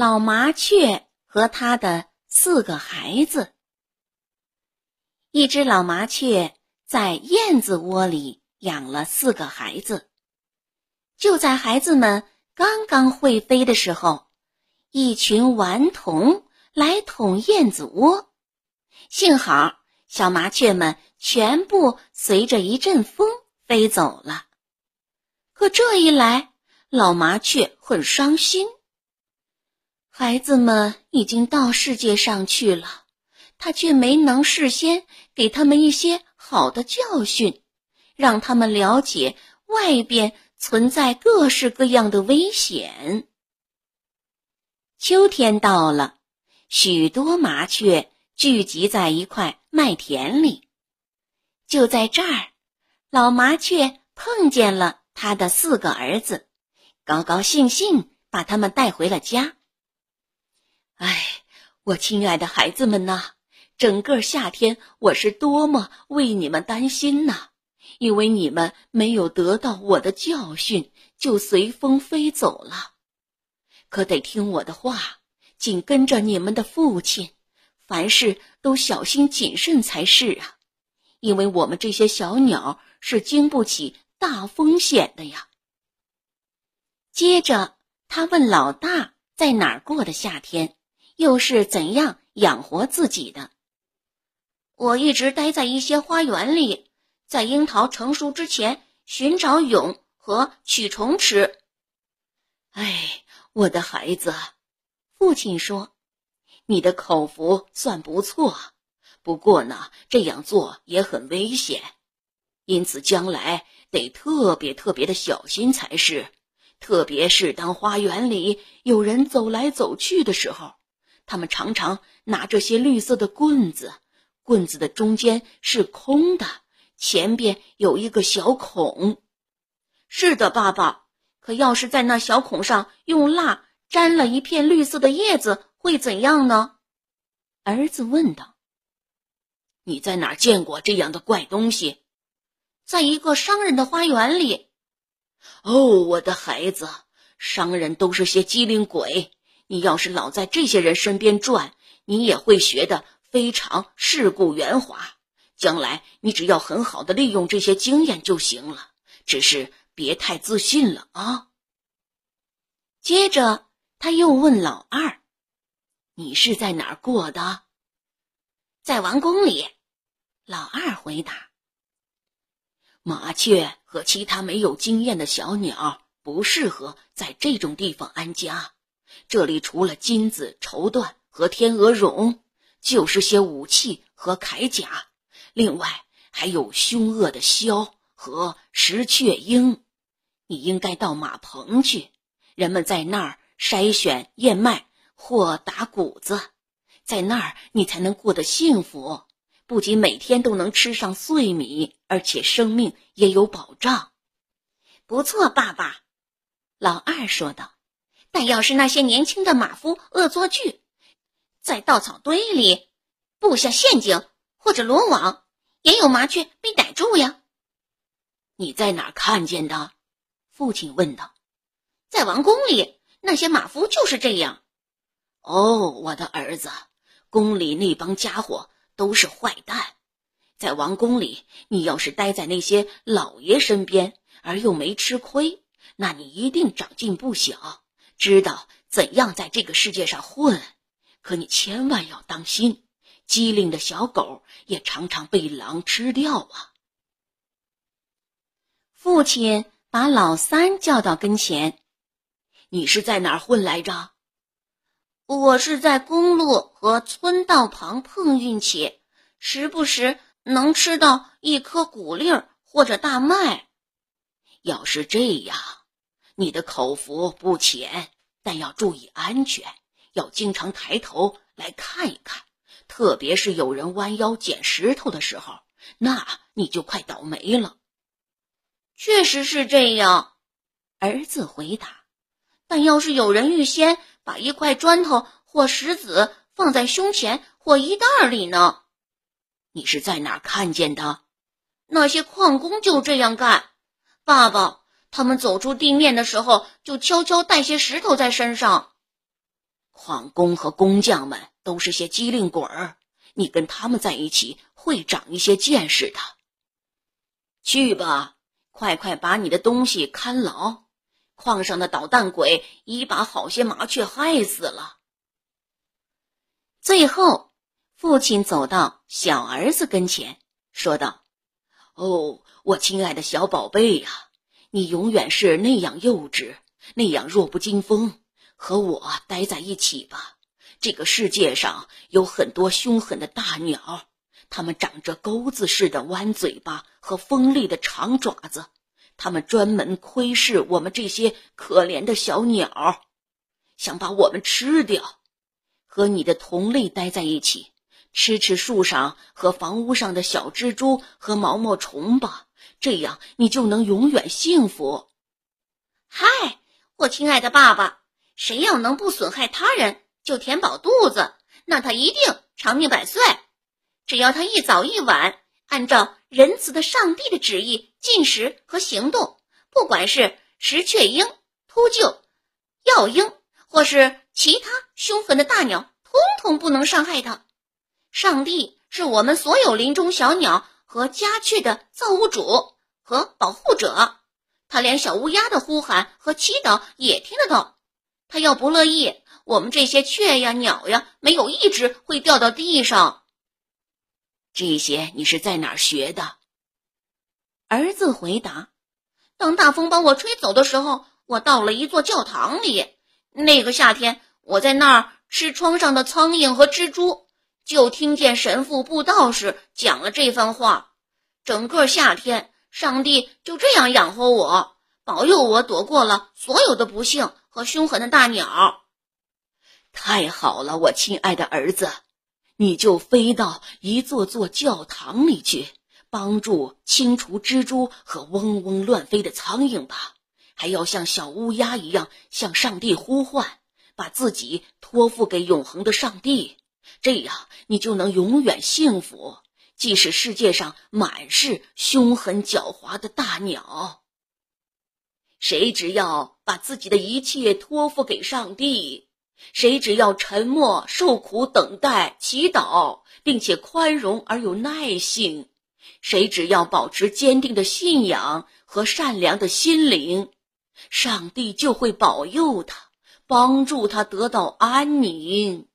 老麻雀和他的四个孩子。一只老麻雀在燕子窝里养了四个孩子。就在孩子们刚刚会飞的时候，一群顽童来捅燕子窝。幸好小麻雀们全部随着一阵风飞走了。可这一来，老麻雀很伤心。孩子们已经到世界上去了，他却没能事先给他们一些好的教训，让他们了解外边存在各式各样的危险。秋天到了，许多麻雀聚集在一块麦田里。就在这儿，老麻雀碰见了他的四个儿子，高高兴兴把他们带回了家。哎，我亲爱的孩子们呐，整个夏天我是多么为你们担心呐！因为你们没有得到我的教训，就随风飞走了。可得听我的话，紧跟着你们的父亲，凡事都小心谨慎才是啊！因为我们这些小鸟是经不起大风险的呀。接着，他问老大在哪儿过的夏天。又是怎样养活自己的？我一直待在一些花园里，在樱桃成熟之前寻找蛹和蛆虫吃。哎，我的孩子，父亲说：“你的口福算不错，不过呢，这样做也很危险，因此将来得特别特别的小心才是。特别是当花园里有人走来走去的时候。”他们常常拿这些绿色的棍子，棍子的中间是空的，前边有一个小孔。是的，爸爸。可要是在那小孔上用蜡粘了一片绿色的叶子，会怎样呢？儿子问道。你在哪儿见过这样的怪东西？在一个商人的花园里。哦，我的孩子，商人都是些机灵鬼。你要是老在这些人身边转，你也会学得非常世故圆滑。将来你只要很好的利用这些经验就行了，只是别太自信了啊。接着他又问老二：“你是在哪儿过的？”在王宫里。老二回答：“麻雀和其他没有经验的小鸟不适合在这种地方安家。”这里除了金子、绸缎和天鹅绒，就是些武器和铠甲，另外还有凶恶的枭和石雀鹰。你应该到马棚去，人们在那儿筛选燕麦或打谷子，在那儿你才能过得幸福，不仅每天都能吃上碎米，而且生命也有保障。不错，爸爸，老二说道。但要是那些年轻的马夫恶作剧，在稻草堆里布下陷阱或者罗网，也有麻雀被逮住呀。你在哪儿看见的？父亲问道。在王宫里，那些马夫就是这样。哦，我的儿子，宫里那帮家伙都是坏蛋。在王宫里，你要是待在那些老爷身边而又没吃亏，那你一定长进不小。知道怎样在这个世界上混，可你千万要当心，机灵的小狗也常常被狼吃掉啊！父亲把老三叫到跟前：“你是在哪儿混来着？”“我是在公路和村道旁碰运气，时不时能吃到一颗谷粒或者大麦。”要是这样。你的口福不浅，但要注意安全，要经常抬头来看一看，特别是有人弯腰捡石头的时候，那你就快倒霉了。确实是这样，儿子回答。但要是有人预先把一块砖头或石子放在胸前或衣袋里呢？你是在哪儿看见的？那些矿工就这样干，爸爸。他们走出地面的时候，就悄悄带些石头在身上。矿工和工匠们都是些机灵鬼儿，你跟他们在一起会长一些见识的。去吧，快快把你的东西看牢。矿上的捣蛋鬼已把好些麻雀害死了。最后，父亲走到小儿子跟前，说道：“哦，我亲爱的小宝贝呀，你永远是那样幼稚，那样弱不禁风，和我待在一起吧。这个世界上有很多凶狠的大鸟，它们长着钩子似的弯嘴巴和锋利的长爪子。”他们专门窥视我们这些可怜的小鸟，想把我们吃掉。和你的同类待在一起，吃吃树上和房屋上的小蜘蛛和毛毛虫吧，这样你就能永远幸福。嗨，我亲爱的爸爸，谁要能不损害他人，就填饱肚子，那他一定长命百岁。只要他一早一晚。按照仁慈的上帝的旨意进食和行动，不管是石雀鹰、秃鹫、药鹰，或是其他凶狠的大鸟，通通不能伤害它。上帝是我们所有林中小鸟和家雀的造物主和保护者，他连小乌鸦的呼喊和祈祷也听得到。他要不乐意，我们这些雀呀、鸟呀，没有一只会掉到地上。这些你是在哪儿学的？儿子回答：“当大风把我吹走的时候，我到了一座教堂里。那个夏天，我在那儿吃窗上的苍蝇和蜘蛛，就听见神父布道士讲了这番话。整个夏天，上帝就这样养活我，保佑我躲过了所有的不幸和凶狠的大鸟。太好了，我亲爱的儿子。”你就飞到一座座教堂里去，帮助清除蜘蛛和嗡嗡乱飞的苍蝇吧。还要像小乌鸦一样向上帝呼唤，把自己托付给永恒的上帝。这样，你就能永远幸福，即使世界上满是凶狠狡猾的大鸟。谁只要把自己的一切托付给上帝。谁只要沉默、受苦、等待、祈祷，并且宽容而有耐性；谁只要保持坚定的信仰和善良的心灵，上帝就会保佑他，帮助他得到安宁。